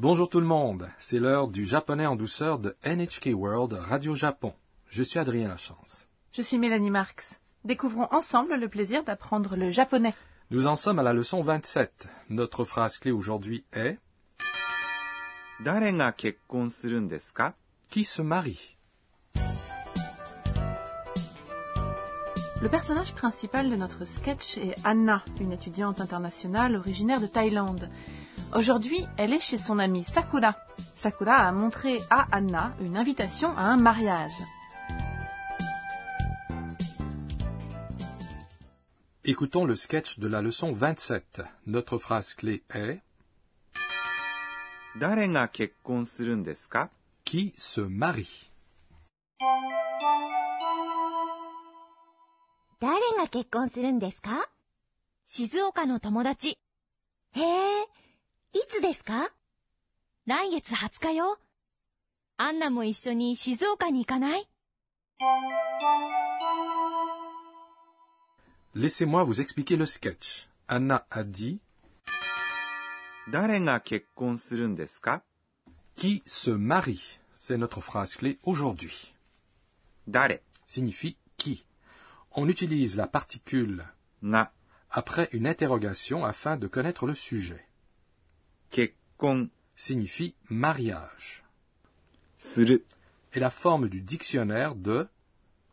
Bonjour tout le monde, c'est l'heure du japonais en douceur de NHK World Radio Japon. Je suis Adrien Lachance. Je suis Mélanie Marx. Découvrons ensemble le plaisir d'apprendre le japonais. Nous en sommes à la leçon 27. Notre phrase clé aujourd'hui est Qui se marie? Le personnage principal de notre sketch est Anna, une étudiante internationale originaire de Thaïlande. Aujourd'hui, elle est chez son amie Sakura. Sakura a montré à Anna une invitation à un mariage. Écoutons le sketch de la leçon 27. Notre phrase clé est Qui se marie? Qui se marie いつですか来月20日よ。アンナも一緒に静岡に行かない Laissez-moi vous expliquer le sketch. Anna a dit 誰が結婚するんですか Qui se marie C'est notre phrase clé aujourd'hui. 誰 Signifie qui. On utilise la particule が après une interrogation afin de connaître le sujet. Signifie mariage. Suru est la forme du dictionnaire de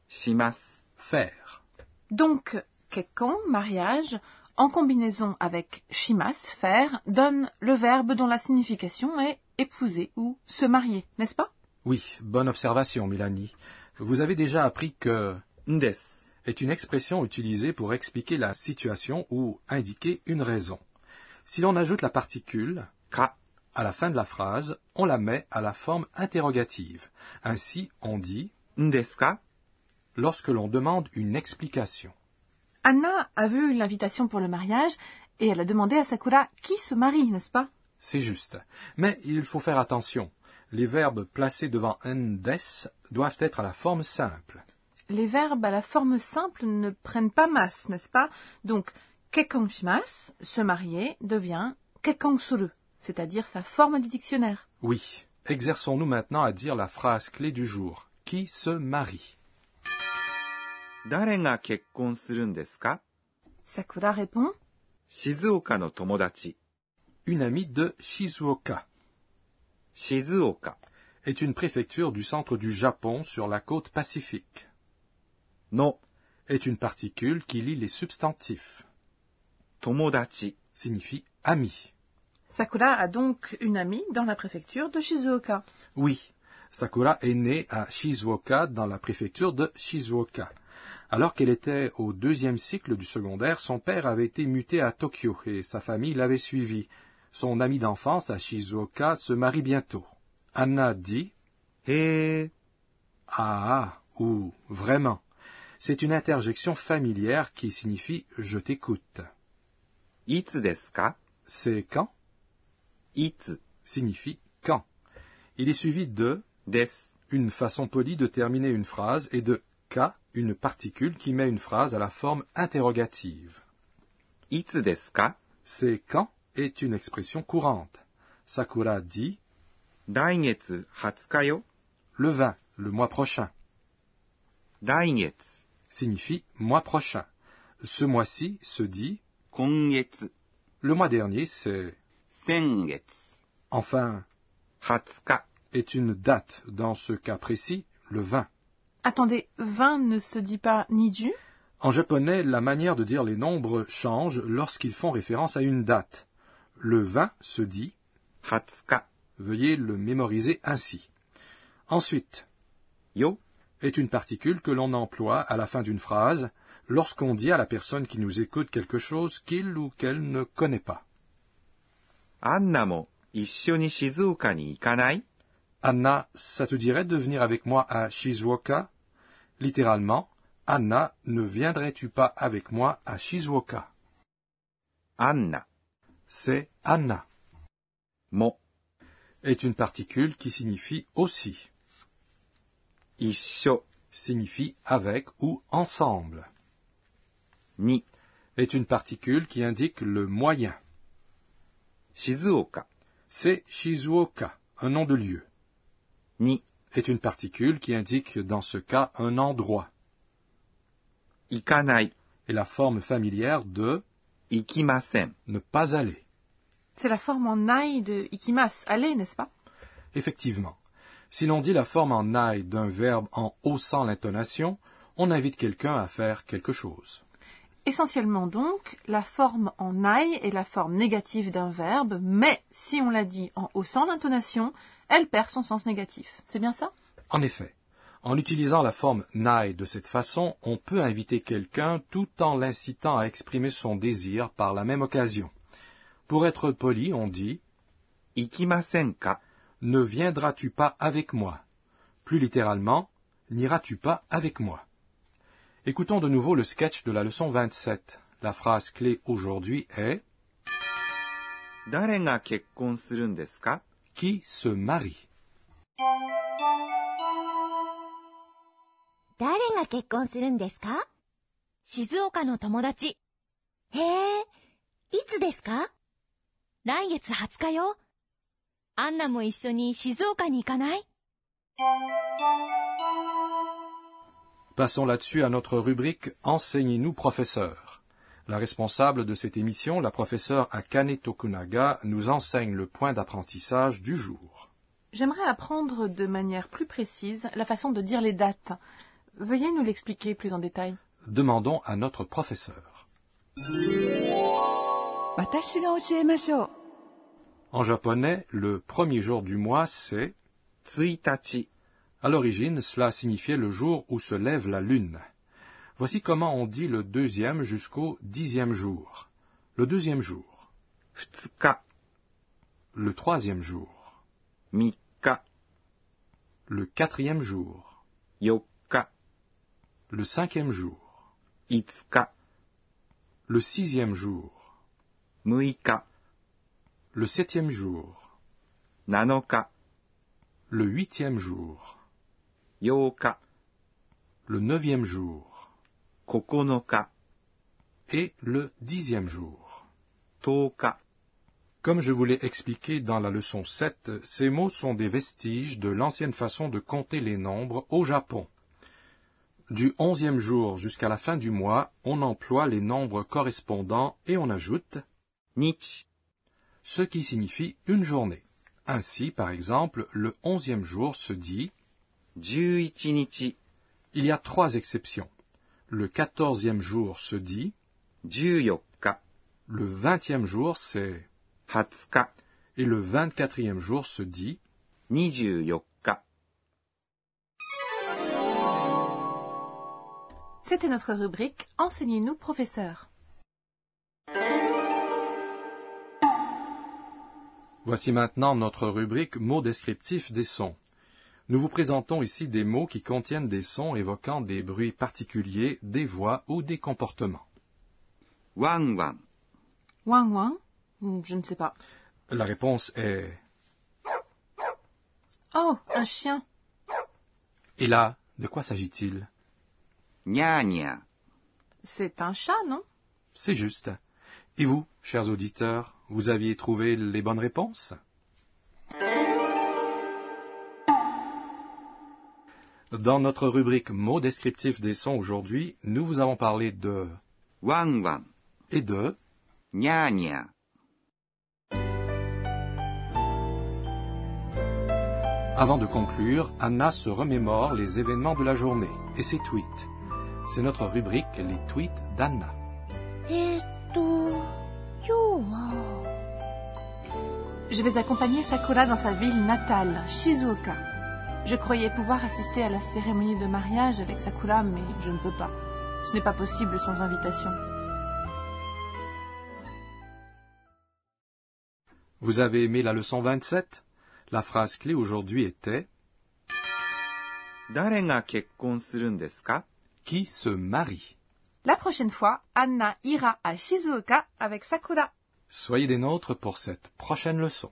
shimasu faire. Donc, kekkon, mariage, en combinaison avec shimas, faire, donne le verbe dont la signification est épouser ou se marier, n'est-ce pas? Oui, bonne observation, Mélanie. Vous avez déjà appris que ndes est une expression utilisée pour expliquer la situation ou indiquer une raison. Si l'on ajoute la particule ka à la fin de la phrase, on la met à la forme interrogative. Ainsi, on dit ndeska lorsque l'on demande une explication. Anna a vu l'invitation pour le mariage et elle a demandé à Sakura qui se marie, n'est-ce pas? C'est juste. Mais il faut faire attention. Les verbes placés devant ndes doivent être à la forme simple. Les verbes à la forme simple ne prennent pas masse, n'est-ce pas? Donc, se marier, devient kekon suru, c'est-à-dire sa forme du dictionnaire. Oui. Exerçons-nous maintenant à dire la phrase clé du jour. Qui se marie? Sakura répond Shizuoka no tomodachi. Une amie de Shizuoka. Shizuoka est une préfecture du centre du Japon sur la côte pacifique. Non est une particule qui lie les substantifs. Tomodachi signifie ami. Sakura a donc une amie dans la préfecture de Shizuoka. Oui, Sakura est née à Shizuoka dans la préfecture de Shizuoka. Alors qu'elle était au deuxième cycle du secondaire, son père avait été muté à Tokyo et sa famille l'avait suivi. Son amie d'enfance à Shizuoka se marie bientôt. Anna dit Eh Ah ou vraiment. C'est une interjection familière qui signifie je t'écoute. Itsu desu ka C'est quand? Itsu signifie quand. Il est suivi de des, une façon polie de terminer une phrase, et de ka, une particule qui met une phrase à la forme interrogative. Itsu desu ka C'est quand est une expression courante. Sakura dit Le 20, le mois prochain. Daingetsu signifie mois prochain. Ce mois-ci se dit 今月、 le mois dernier c'est, 先月、 enfin, 20日、 est une date, dans ce cas précis, le 20. Attendez, 20 ne se dit pas Niju En japonais, la manière de dire les nombres change lorsqu'ils font référence à une date. Le 20 se dit, 20日、 veuillez le mémoriser ainsi. Ensuite, よ、 est une particule que l'on emploie à la fin d'une phrase lorsqu'on dit à la personne qui nous écoute quelque chose qu'il ou qu'elle ne connaît pas. Anna? Anna, ça te dirait de venir avec moi à Shizuoka? Littéralement, Anna, ne viendrais-tu pas avec moi à Shizuoka? Anna. C'est Anna. Mo est une particule qui signifie aussi. Isho signifie avec ou ensemble ni est une particule qui indique le moyen. Shizuoka. C'est Shizuoka, un nom de lieu. Ni est une particule qui indique dans ce cas un endroit. Ikanai est la forme familière de ikimasen, ne pas aller. C'est la forme en ai de ikimas, aller, n'est-ce pas? Effectivement. Si l'on dit la forme en ai d'un verbe en haussant l'intonation, on invite quelqu'un à faire quelque chose essentiellement donc la forme en aille est la forme négative d'un verbe, mais si on la dit en haussant l'intonation, elle perd son sens négatif. C'est bien ça? En effet. En utilisant la forme naï de cette façon, on peut inviter quelqu'un tout en l'incitant à exprimer son désir par la même occasion. Pour être poli, on dit Ikimasenka. Ne viendras-tu pas avec moi? Plus littéralement, n'iras-tu pas avec moi Écoutons de nouveau le sketch de la leçon 27. La phrase clé aujourd'hui est Qui se marie Shizuoka no tomodachi. 20 Passons là-dessus à notre rubrique Enseignez-nous, professeur. La responsable de cette émission, la professeure Akane Tokunaga, nous enseigne le point d'apprentissage du jour. J'aimerais apprendre de manière plus précise la façon de dire les dates. Veuillez nous l'expliquer plus en détail. Demandons à notre professeur. En japonais, le premier jour du mois, c'est Tsuitachi. À l'origine, cela signifiait le jour où se lève la lune. Voici comment on dit le deuxième jusqu'au dixième jour. Le deuxième jour. Le troisième jour. Mika. Le quatrième jour. Yoka. Le cinquième jour. Itsuka. Le sixième jour. Muika. Le septième jour. Nanoka. Le huitième jour. Yoka. Le neuvième jour. Kokonoka. Et le dixième jour. Toka. Comme je vous l'ai expliqué dans la leçon 7, ces mots sont des vestiges de l'ancienne façon de compter les nombres au Japon. Du onzième jour jusqu'à la fin du mois, on emploie les nombres correspondants et on ajoute Nich, ce qui signifie une journée. Ainsi, par exemple, le onzième jour se dit il y a trois exceptions. Le quatorzième jour se dit. Le vingtième jour c'est. Et le vingt-quatrième jour se dit. C'était notre rubrique Enseignez-nous, professeur. Voici maintenant notre rubrique mots descriptifs des sons. Nous vous présentons ici des mots qui contiennent des sons évoquant des bruits particuliers, des voix ou des comportements. Wang wang. Wang wang? Hmm, je ne sais pas. La réponse est. Oh, un chien. Et là, de quoi s'agit-il? Nya nya. C'est un chat, non? C'est juste. Et vous, chers auditeurs, vous aviez trouvé les bonnes réponses? Dans notre rubrique mots descriptifs des sons aujourd'hui, nous vous avons parlé de wang wang et de nya nya. Avant de conclure, Anna se remémore les événements de la journée et ses tweets. C'est notre rubrique les tweets d'Anna. Je vais accompagner Sakura dans sa ville natale, Shizuoka. Je croyais pouvoir assister à la cérémonie de mariage avec Sakura, mais je ne peux pas. Ce n'est pas possible sans invitation. Vous avez aimé la leçon 27 La phrase clé aujourd'hui était Qui se marie? La prochaine fois, Anna ira à Shizuoka avec Sakura. Soyez des nôtres pour cette prochaine leçon.